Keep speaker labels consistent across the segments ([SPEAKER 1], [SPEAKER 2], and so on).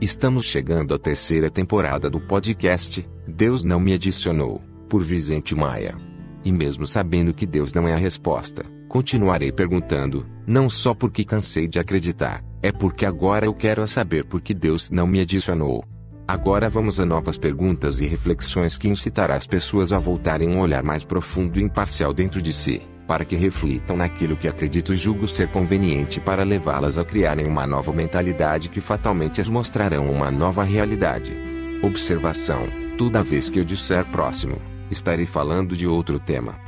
[SPEAKER 1] Estamos chegando à terceira temporada do podcast Deus Não Me Adicionou, por Vicente Maia. E mesmo sabendo que Deus não é a resposta, continuarei perguntando, não só porque cansei de acreditar, é porque agora eu quero saber por que Deus não me adicionou. Agora vamos a novas perguntas e reflexões que incitará as pessoas a voltarem um olhar mais profundo e imparcial dentro de si para que reflitam naquilo que acredito e julgo ser conveniente para levá-las a criarem uma nova mentalidade que fatalmente as mostrarão uma nova realidade. Observação: toda vez que eu disser próximo, estarei falando de outro tema.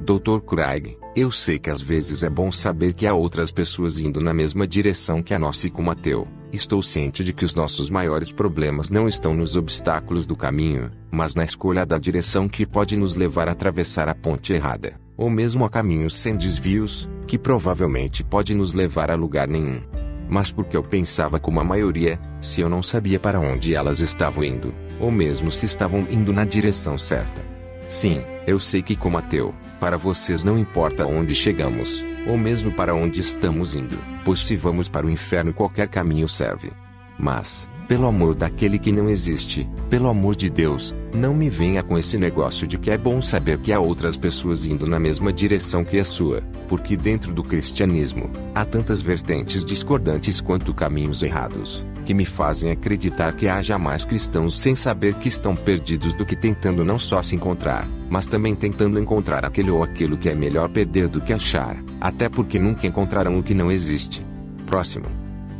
[SPEAKER 1] Dr. Craig, eu sei que às vezes é bom saber que há outras pessoas indo na mesma direção que a nossa e como ateu. Estou ciente de que os nossos maiores problemas não estão nos obstáculos do caminho, mas na escolha da direção que pode nos levar a atravessar a ponte errada, ou mesmo a caminhos sem desvios, que provavelmente pode nos levar a lugar nenhum. Mas porque eu pensava como a maioria, se eu não sabia para onde elas estavam indo, ou mesmo se estavam indo na direção certa. Sim, eu sei que como ateu, para vocês não importa onde chegamos, ou mesmo para onde estamos indo, pois se vamos para o inferno qualquer caminho serve. Mas, pelo amor daquele que não existe, pelo amor de Deus, não me venha com esse negócio de que é bom saber que há outras pessoas indo na mesma direção que a sua, porque dentro do cristianismo, há tantas vertentes discordantes quanto caminhos errados, que me fazem acreditar que haja mais cristãos sem saber que estão perdidos do que tentando não só se encontrar, mas também tentando encontrar aquele ou aquilo que é melhor perder do que achar, até porque nunca encontrarão o que não existe. Próximo.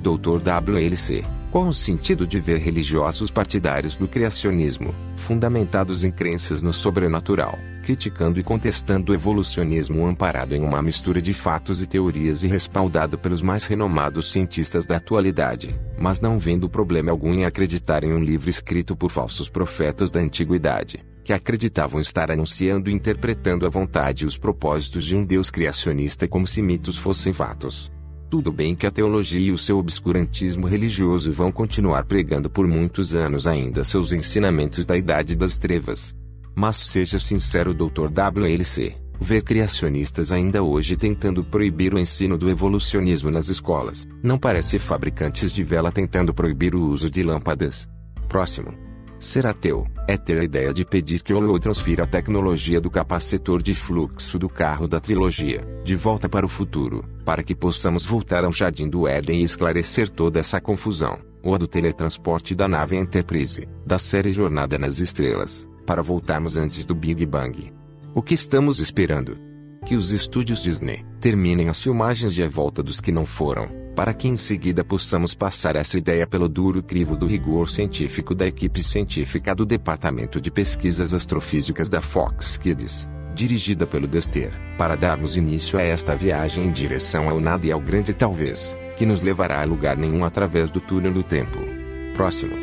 [SPEAKER 1] Dr. WLC. Qual o sentido de ver religiosos partidários do criacionismo, fundamentados em crenças no sobrenatural, criticando e contestando o evolucionismo amparado em uma mistura de fatos e teorias e respaldado pelos mais renomados cientistas da atualidade, mas não vendo problema algum em acreditar em um livro escrito por falsos profetas da antiguidade, que acreditavam estar anunciando e interpretando a vontade e os propósitos de um Deus criacionista como se mitos fossem fatos. Tudo bem que a teologia e o seu obscurantismo religioso vão continuar pregando por muitos anos ainda seus ensinamentos da Idade das Trevas. Mas seja sincero, Dr. WLC, ver criacionistas ainda hoje tentando proibir o ensino do evolucionismo nas escolas, não parece fabricantes de vela tentando proibir o uso de lâmpadas. Próximo. Ser ateu é ter a ideia de pedir que o Leo transfira a tecnologia do capacitor de fluxo do carro da trilogia de volta para o futuro, para que possamos voltar ao jardim do Éden e esclarecer toda essa confusão, ou a do teletransporte da nave Enterprise, da série Jornada nas Estrelas, para voltarmos antes do Big Bang. O que estamos esperando? Que os estúdios Disney terminem as filmagens de A Volta dos que não foram, para que em seguida possamos passar essa ideia pelo duro crivo do rigor científico da equipe científica do Departamento de Pesquisas Astrofísicas da Fox Kids, dirigida pelo Dester, para darmos início a esta viagem em direção ao nada e ao grande talvez, que nos levará a lugar nenhum através do túnel do tempo. Próximo.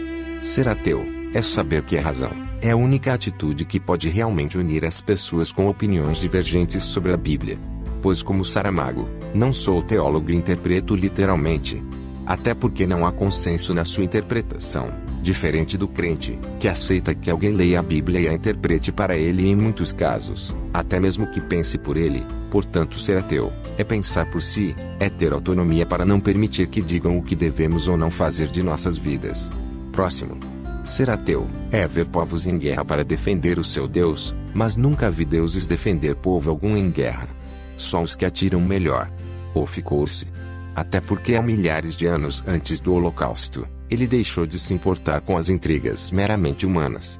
[SPEAKER 1] Ser ateu é saber que é razão. É a única atitude que pode realmente unir as pessoas com opiniões divergentes sobre a Bíblia pois como Saramago, não sou teólogo e interpreto literalmente. Até porque não há consenso na sua interpretação, diferente do crente, que aceita que alguém leia a Bíblia e a interprete para ele em muitos casos, até mesmo que pense por ele. Portanto, ser ateu é pensar por si, é ter autonomia para não permitir que digam o que devemos ou não fazer de nossas vidas. Próximo. Ser ateu é ver povos em guerra para defender o seu Deus, mas nunca vi deuses defender povo algum em guerra. Só os que atiram melhor. Ou ficou-se. Até porque há milhares de anos antes do Holocausto, ele deixou de se importar com as intrigas meramente humanas.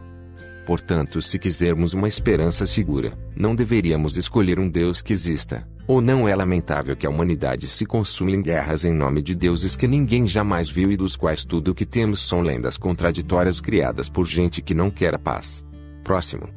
[SPEAKER 1] Portanto, se quisermos uma esperança segura, não deveríamos escolher um Deus que exista, ou não é lamentável que a humanidade se consuma em guerras em nome de deuses que ninguém jamais viu e dos quais tudo o que temos são lendas contraditórias criadas por gente que não quer a paz. Próximo.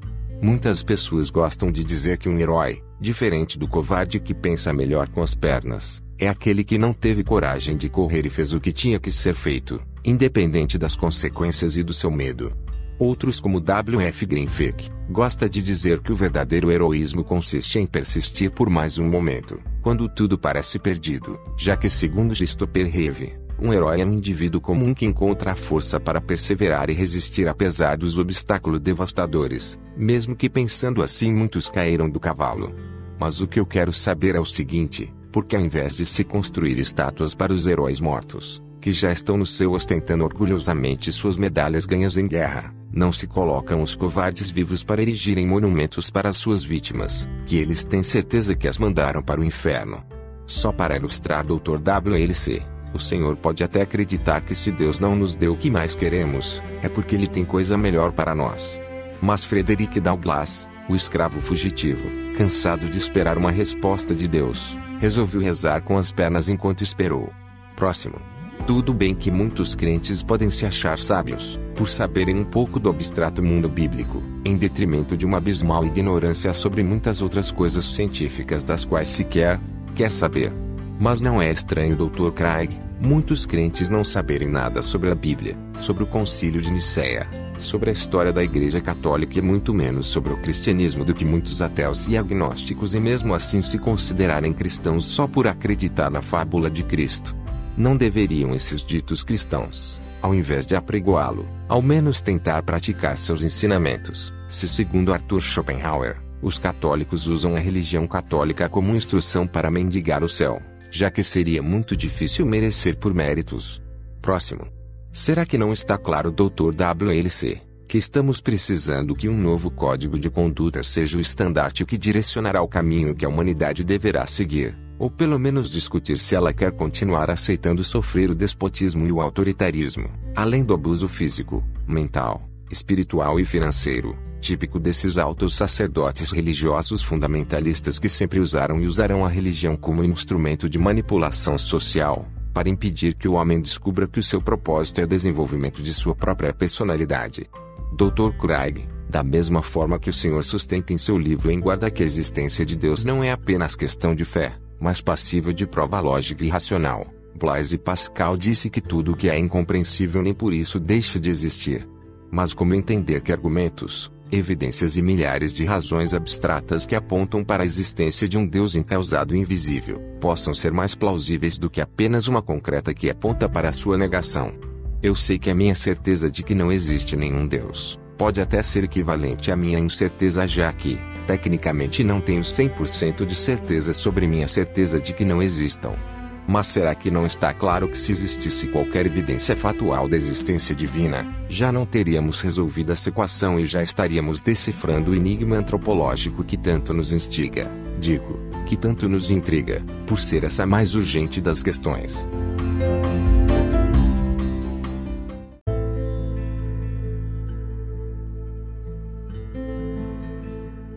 [SPEAKER 1] Muitas pessoas gostam de dizer que um herói, diferente do covarde que pensa melhor com as pernas, é aquele que não teve coragem de correr e fez o que tinha que ser feito, independente das consequências e do seu medo. Outros como W.F. Greenfield, gosta de dizer que o verdadeiro heroísmo consiste em persistir por mais um momento, quando tudo parece perdido, já que segundo Christopher Reeve, Um herói é um indivíduo comum que encontra a força para perseverar e resistir apesar dos obstáculos devastadores, mesmo que pensando assim muitos caíram do cavalo. Mas o que eu quero saber é o seguinte: porque ao invés de se construir estátuas para os heróis mortos, que já estão no céu ostentando orgulhosamente suas medalhas ganhas em guerra, não se colocam os covardes vivos para erigirem monumentos para suas vítimas, que eles têm certeza que as mandaram para o inferno. Só para ilustrar Dr. WLC, o Senhor pode até acreditar que se Deus não nos deu o que mais queremos, é porque Ele tem coisa melhor para nós. Mas Frederick Douglass, o escravo fugitivo, cansado de esperar uma resposta de Deus, resolveu rezar com as pernas enquanto esperou. Próximo. Tudo bem que muitos crentes podem se achar sábios, por saberem um pouco do abstrato mundo bíblico, em detrimento de uma abismal ignorância sobre muitas outras coisas científicas das quais sequer quer saber. Mas não é estranho, Dr. Craig, muitos crentes não saberem nada sobre a Bíblia, sobre o Concílio de Nicéia, sobre a história da Igreja Católica e muito menos sobre o cristianismo do que muitos ateus e agnósticos e mesmo assim se considerarem cristãos só por acreditar na fábula de Cristo. Não deveriam esses ditos cristãos, ao invés de apregoá-lo, ao menos tentar praticar seus ensinamentos, se segundo Arthur Schopenhauer, os católicos usam a religião católica como instrução para mendigar o céu, já que seria muito difícil merecer por méritos. Próximo. Será que não está claro, Dr. WLC, que estamos precisando que um novo código de conduta seja o estandarte que direcionará o caminho que a humanidade deverá seguir? Ou pelo menos discutir se ela quer continuar aceitando sofrer o despotismo e o autoritarismo, além do abuso físico, mental, espiritual e financeiro, típico desses altos sacerdotes religiosos fundamentalistas que sempre usaram e usarão a religião como instrumento de manipulação social, para impedir que o homem descubra que o seu propósito é o desenvolvimento de sua própria personalidade. Dr. Craig, da mesma forma que o Senhor sustenta em seu livro em guarda que a existência de Deus não é apenas questão de fé, mas passível de prova lógica e racional. Blaise Pascal disse que tudo o que é incompreensível nem por isso deixa de existir. Mas como entender que argumentos, evidências e milhares de razões abstratas que apontam para a existência de um Deus encausado e invisível, possam ser mais plausíveis do que apenas uma concreta que aponta para a sua negação? Eu sei que a minha certeza de que não existe nenhum Deus pode até ser equivalente à minha incerteza já que, tecnicamente não tenho 100% de certeza sobre minha certeza de que não existam. Mas será que não está claro que se existisse qualquer evidência fatual da existência divina, já não teríamos resolvido essa equação e já estaríamos decifrando o enigma antropológico que tanto nos instiga, digo, que tanto nos intriga, por ser essa mais urgente das questões.